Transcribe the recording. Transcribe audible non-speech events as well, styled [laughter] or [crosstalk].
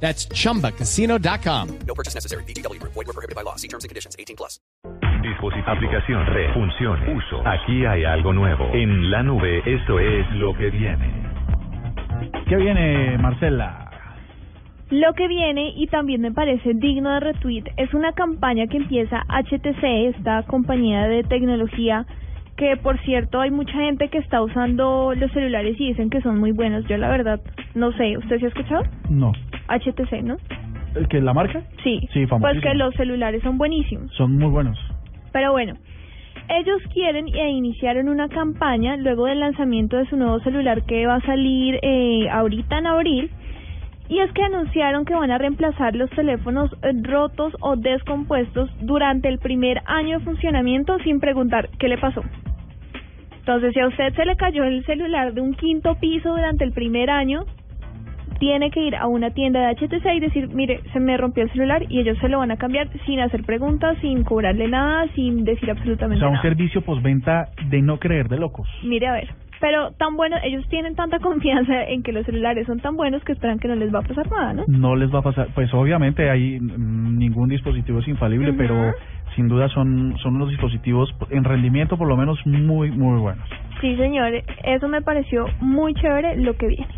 That's chumbacasino.com. No purchase necessary. BGW. Void were prohibited by law. See terms and conditions. 18 plus. Dispositivo, aplicación, red, función, uso. Aquí hay algo nuevo. En la nube, esto es lo que viene. ¿Qué viene, Marcela? Lo que viene, y también me parece digno de retweet, es una campaña que empieza HTC, esta compañía de tecnología, que por cierto hay mucha gente que está usando los celulares y dicen que son muy buenos. Yo la verdad no sé, ¿usted se ha escuchado? No. HTC, ¿no? ¿El que la marca? Sí. Sí, Pues famosísimo. que los celulares son buenísimos. Son muy buenos. Pero bueno, ellos quieren e iniciaron una campaña luego del lanzamiento de su nuevo celular que va a salir eh, ahorita en abril. Y es que anunciaron que van a reemplazar los teléfonos eh, rotos o descompuestos durante el primer año de funcionamiento sin preguntar qué le pasó. Entonces, si a usted se le cayó el celular de un quinto piso durante el primer año, tiene que ir a una tienda de HTC y decir, mire, se me rompió el celular y ellos se lo van a cambiar sin hacer preguntas, sin cobrarle nada, sin decir O absolutamente sea, un nada. servicio postventa de no creer de locos. Mire, a ver. Pero tan bueno, ellos tienen tanta [laughs] confianza en que los celulares son tan buenos que esperan que no les va a pasar nada, ¿no? No les va a pasar. Pues obviamente hay mm, ningún dispositivo es infalible, pero sin duda son, son unos dispositivos en rendimiento por lo menos muy, muy buenos. Sí, señor, eso me pareció muy chévere lo que viene.